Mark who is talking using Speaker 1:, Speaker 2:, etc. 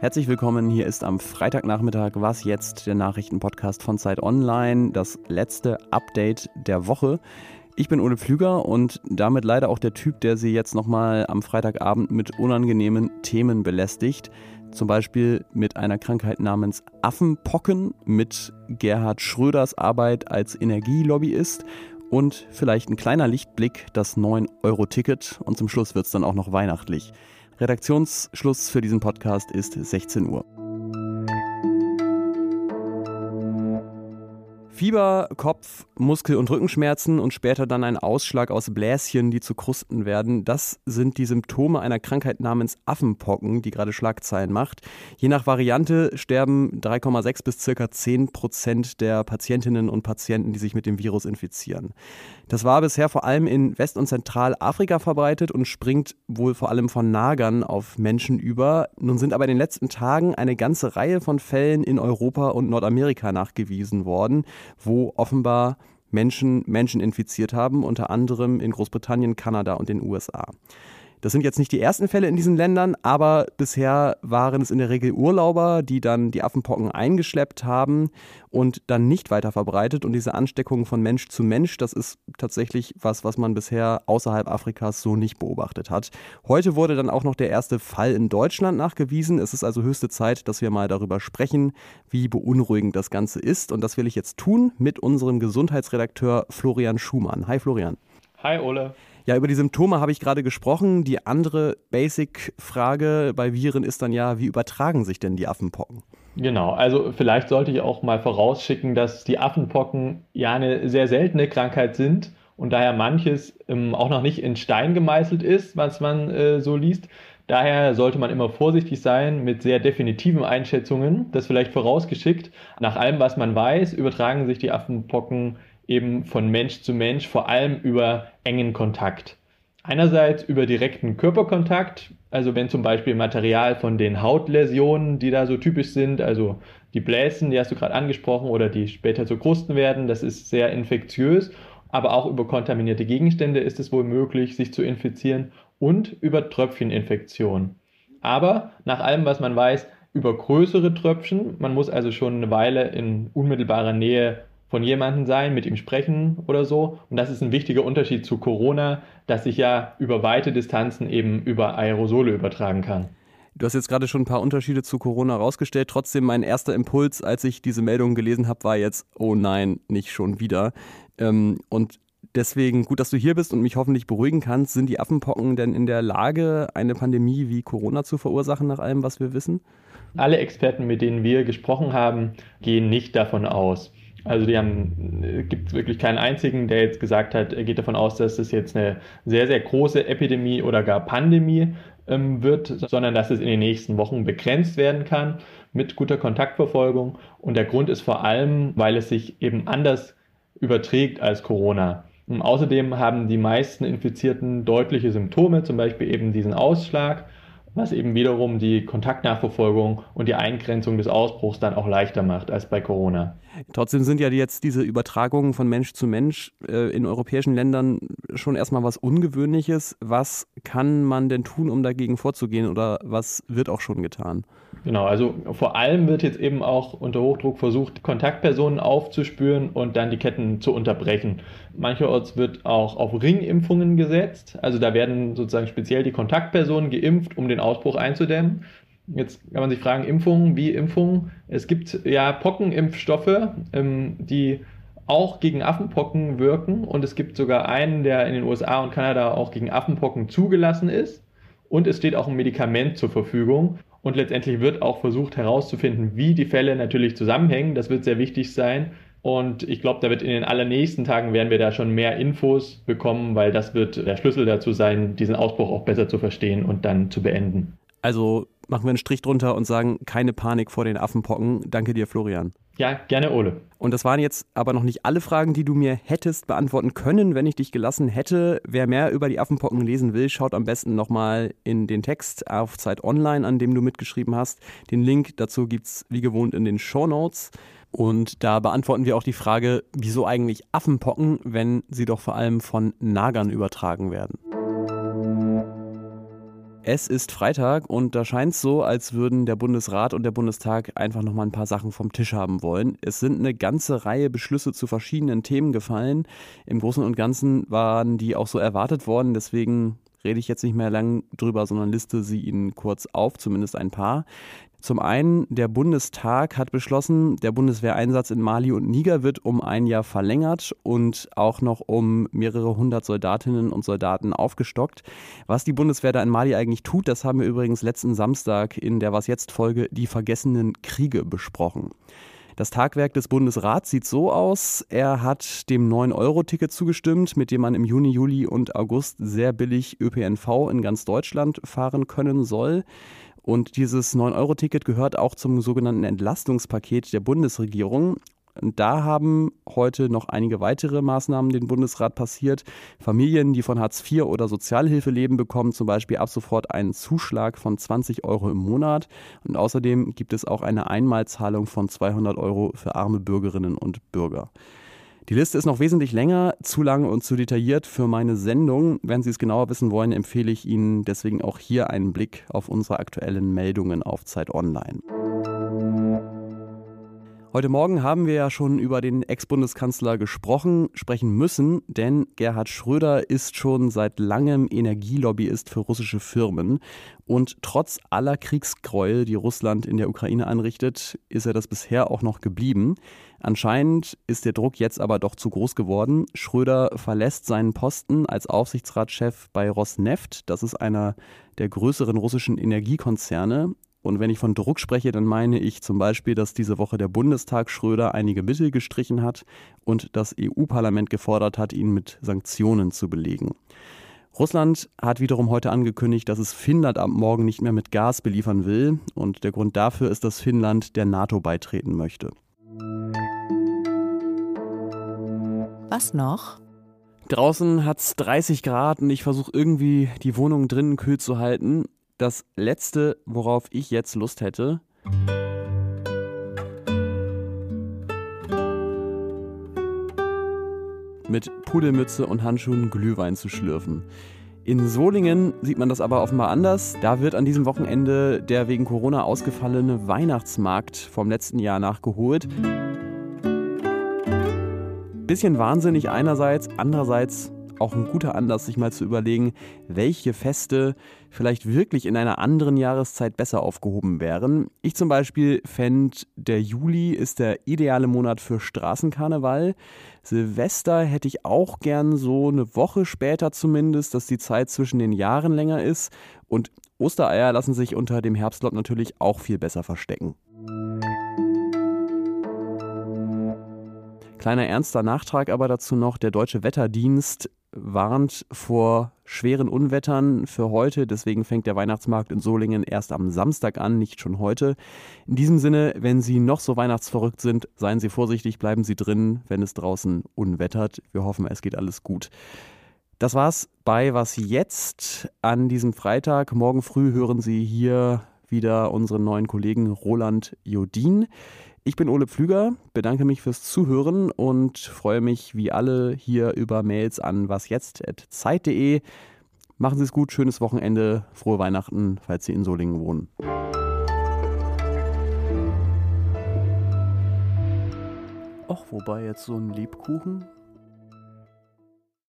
Speaker 1: Herzlich willkommen, hier ist am Freitagnachmittag Was jetzt, der Nachrichtenpodcast von Zeit Online, das letzte Update der Woche. Ich bin Ole Pflüger und damit leider auch der Typ, der Sie jetzt nochmal am Freitagabend mit unangenehmen Themen belästigt. Zum Beispiel mit einer Krankheit namens Affenpocken, mit Gerhard Schröders Arbeit als Energielobbyist und vielleicht ein kleiner Lichtblick, das 9-Euro-Ticket und zum Schluss wird es dann auch noch weihnachtlich. Redaktionsschluss für diesen Podcast ist 16 Uhr. Fieber, Kopf, Muskel- und Rückenschmerzen und später dann ein Ausschlag aus Bläschen, die zu Krusten werden. Das sind die Symptome einer Krankheit namens Affenpocken, die gerade Schlagzeilen macht. Je nach Variante sterben 3,6 bis circa 10 Prozent der Patientinnen und Patienten, die sich mit dem Virus infizieren. Das war bisher vor allem in West- und Zentralafrika verbreitet und springt wohl vor allem von Nagern auf Menschen über. Nun sind aber in den letzten Tagen eine ganze Reihe von Fällen in Europa und Nordamerika nachgewiesen worden, wo offenbar Menschen Menschen infiziert haben, unter anderem in Großbritannien, Kanada und den USA. Das sind jetzt nicht die ersten Fälle in diesen Ländern, aber bisher waren es in der Regel Urlauber, die dann die Affenpocken eingeschleppt haben und dann nicht weiter verbreitet. Und diese Ansteckung von Mensch zu Mensch, das ist tatsächlich was, was man bisher außerhalb Afrikas so nicht beobachtet hat. Heute wurde dann auch noch der erste Fall in Deutschland nachgewiesen. Es ist also höchste Zeit, dass wir mal darüber sprechen, wie beunruhigend das Ganze ist. Und das will ich jetzt tun mit unserem Gesundheitsredakteur Florian Schumann. Hi Florian.
Speaker 2: Hi Ole.
Speaker 1: Ja, über die Symptome habe ich gerade gesprochen. Die andere Basic-Frage bei Viren ist dann ja, wie übertragen sich denn die Affenpocken?
Speaker 2: Genau, also vielleicht sollte ich auch mal vorausschicken, dass die Affenpocken ja eine sehr seltene Krankheit sind und daher manches ähm, auch noch nicht in Stein gemeißelt ist, was man äh, so liest. Daher sollte man immer vorsichtig sein mit sehr definitiven Einschätzungen. Das vielleicht vorausgeschickt. Nach allem, was man weiß, übertragen sich die Affenpocken eben von Mensch zu Mensch, vor allem über engen Kontakt. Einerseits über direkten Körperkontakt, also wenn zum Beispiel Material von den Hautläsionen, die da so typisch sind, also die Bläschen, die hast du gerade angesprochen, oder die später zu Krusten werden, das ist sehr infektiös, aber auch über kontaminierte Gegenstände ist es wohl möglich, sich zu infizieren und über Tröpfcheninfektion. Aber nach allem, was man weiß, über größere Tröpfchen, man muss also schon eine Weile in unmittelbarer Nähe von jemandem sein, mit ihm sprechen oder so. Und das ist ein wichtiger Unterschied zu Corona, dass sich ja über weite Distanzen eben über Aerosole übertragen kann.
Speaker 1: Du hast jetzt gerade schon ein paar Unterschiede zu Corona rausgestellt. Trotzdem mein erster Impuls, als ich diese Meldung gelesen habe, war jetzt, oh nein, nicht schon wieder. Ähm, und deswegen gut, dass du hier bist und mich hoffentlich beruhigen kannst. Sind die Affenpocken denn in der Lage, eine Pandemie wie Corona zu verursachen, nach allem, was wir wissen?
Speaker 2: Alle Experten, mit denen wir gesprochen haben, gehen nicht davon aus. Also die haben, es gibt wirklich keinen einzigen, der jetzt gesagt hat, er geht davon aus, dass es jetzt eine sehr, sehr große Epidemie oder gar Pandemie ähm, wird, sondern dass es in den nächsten Wochen begrenzt werden kann mit guter Kontaktverfolgung. Und der Grund ist vor allem, weil es sich eben anders überträgt als Corona. Und außerdem haben die meisten Infizierten deutliche Symptome, zum Beispiel eben diesen Ausschlag was eben wiederum die Kontaktnachverfolgung und die Eingrenzung des Ausbruchs dann auch leichter macht als bei Corona.
Speaker 1: Trotzdem sind ja jetzt diese Übertragungen von Mensch zu Mensch äh, in europäischen Ländern schon erstmal was Ungewöhnliches. Was kann man denn tun, um dagegen vorzugehen oder was wird auch schon getan?
Speaker 2: Genau, also vor allem wird jetzt eben auch unter Hochdruck versucht, Kontaktpersonen aufzuspüren und dann die Ketten zu unterbrechen. Mancherorts wird auch auf Ringimpfungen gesetzt. Also da werden sozusagen speziell die Kontaktpersonen geimpft, um den Ausbruch einzudämmen. Jetzt kann man sich fragen, Impfungen, wie Impfungen? Es gibt ja Pockenimpfstoffe, ähm, die auch gegen Affenpocken wirken und es gibt sogar einen, der in den USA und Kanada auch gegen Affenpocken zugelassen ist. Und es steht auch ein Medikament zur Verfügung. Und letztendlich wird auch versucht herauszufinden, wie die Fälle natürlich zusammenhängen. Das wird sehr wichtig sein. Und ich glaube, da wird in den allernächsten Tagen werden wir da schon mehr Infos bekommen, weil das wird der Schlüssel dazu sein, diesen Ausbruch auch besser zu verstehen und dann zu beenden.
Speaker 1: Also machen wir einen Strich drunter und sagen, keine Panik vor den Affenpocken. Danke dir, Florian.
Speaker 2: Ja, gerne, Ole.
Speaker 1: Und das waren jetzt aber noch nicht alle Fragen, die du mir hättest beantworten können, wenn ich dich gelassen hätte. Wer mehr über die Affenpocken lesen will, schaut am besten nochmal in den Text auf Zeit Online, an dem du mitgeschrieben hast. Den Link dazu gibt es wie gewohnt in den Show Notes. Und da beantworten wir auch die Frage, wieso eigentlich Affenpocken, wenn sie doch vor allem von Nagern übertragen werden. Es ist Freitag und da scheint es so, als würden der Bundesrat und der Bundestag einfach noch mal ein paar Sachen vom Tisch haben wollen. Es sind eine ganze Reihe Beschlüsse zu verschiedenen Themen gefallen. Im Großen und Ganzen waren die auch so erwartet worden, deswegen rede ich jetzt nicht mehr lang drüber, sondern liste sie Ihnen kurz auf, zumindest ein paar. Zum einen, der Bundestag hat beschlossen, der Bundeswehreinsatz in Mali und Niger wird um ein Jahr verlängert und auch noch um mehrere hundert Soldatinnen und Soldaten aufgestockt. Was die Bundeswehr da in Mali eigentlich tut, das haben wir übrigens letzten Samstag in der Was jetzt Folge Die vergessenen Kriege besprochen. Das Tagwerk des Bundesrats sieht so aus. Er hat dem 9-Euro-Ticket zugestimmt, mit dem man im Juni, Juli und August sehr billig ÖPNV in ganz Deutschland fahren können soll. Und dieses 9-Euro-Ticket gehört auch zum sogenannten Entlastungspaket der Bundesregierung. Und da haben heute noch einige weitere Maßnahmen den Bundesrat passiert. Familien, die von Hartz IV oder Sozialhilfe leben, bekommen zum Beispiel ab sofort einen Zuschlag von 20 Euro im Monat. Und außerdem gibt es auch eine Einmalzahlung von 200 Euro für arme Bürgerinnen und Bürger. Die Liste ist noch wesentlich länger, zu lang und zu detailliert für meine Sendung. Wenn Sie es genauer wissen wollen, empfehle ich Ihnen deswegen auch hier einen Blick auf unsere aktuellen Meldungen auf Zeit Online. Heute Morgen haben wir ja schon über den Ex-Bundeskanzler gesprochen, sprechen müssen, denn Gerhard Schröder ist schon seit langem Energielobbyist für russische Firmen. Und trotz aller Kriegsgräuel, die Russland in der Ukraine anrichtet, ist er das bisher auch noch geblieben. Anscheinend ist der Druck jetzt aber doch zu groß geworden. Schröder verlässt seinen Posten als Aufsichtsratschef bei Rosneft. Das ist einer der größeren russischen Energiekonzerne. Und wenn ich von Druck spreche, dann meine ich zum Beispiel, dass diese Woche der Bundestag Schröder einige Mittel gestrichen hat und das EU-Parlament gefordert hat, ihn mit Sanktionen zu belegen. Russland hat wiederum heute angekündigt, dass es Finnland ab morgen nicht mehr mit Gas beliefern will. Und der Grund dafür ist, dass Finnland der NATO beitreten möchte.
Speaker 3: Was noch?
Speaker 1: Draußen hat es 30 Grad und ich versuche irgendwie die Wohnung drinnen kühl zu halten das letzte, worauf ich jetzt Lust hätte. Mit Pudelmütze und Handschuhen Glühwein zu schlürfen. In Solingen sieht man das aber offenbar anders. Da wird an diesem Wochenende der wegen Corona ausgefallene Weihnachtsmarkt vom letzten Jahr nachgeholt. Bisschen wahnsinnig einerseits, andererseits auch ein guter Anlass, sich mal zu überlegen, welche Feste vielleicht wirklich in einer anderen Jahreszeit besser aufgehoben wären. Ich zum Beispiel fände, der Juli ist der ideale Monat für Straßenkarneval. Silvester hätte ich auch gern so eine Woche später zumindest, dass die Zeit zwischen den Jahren länger ist. Und Ostereier lassen sich unter dem Herbstlot natürlich auch viel besser verstecken. Kleiner ernster Nachtrag aber dazu noch, der Deutsche Wetterdienst warnt vor schweren Unwettern für heute. Deswegen fängt der Weihnachtsmarkt in Solingen erst am Samstag an, nicht schon heute. In diesem Sinne, wenn Sie noch so weihnachtsverrückt sind, seien Sie vorsichtig, bleiben Sie drin, wenn es draußen unwettert. Wir hoffen, es geht alles gut. Das war's bei Was jetzt an diesem Freitag. Morgen früh hören Sie hier wieder unseren neuen Kollegen Roland Jodin. Ich bin Ole Pflüger, bedanke mich fürs Zuhören und freue mich wie alle hier über Mails an wasjetzt.zeit.de. Machen Sie es gut, schönes Wochenende, frohe Weihnachten, falls Sie in Solingen wohnen. Ach, wobei jetzt so ein Lebkuchen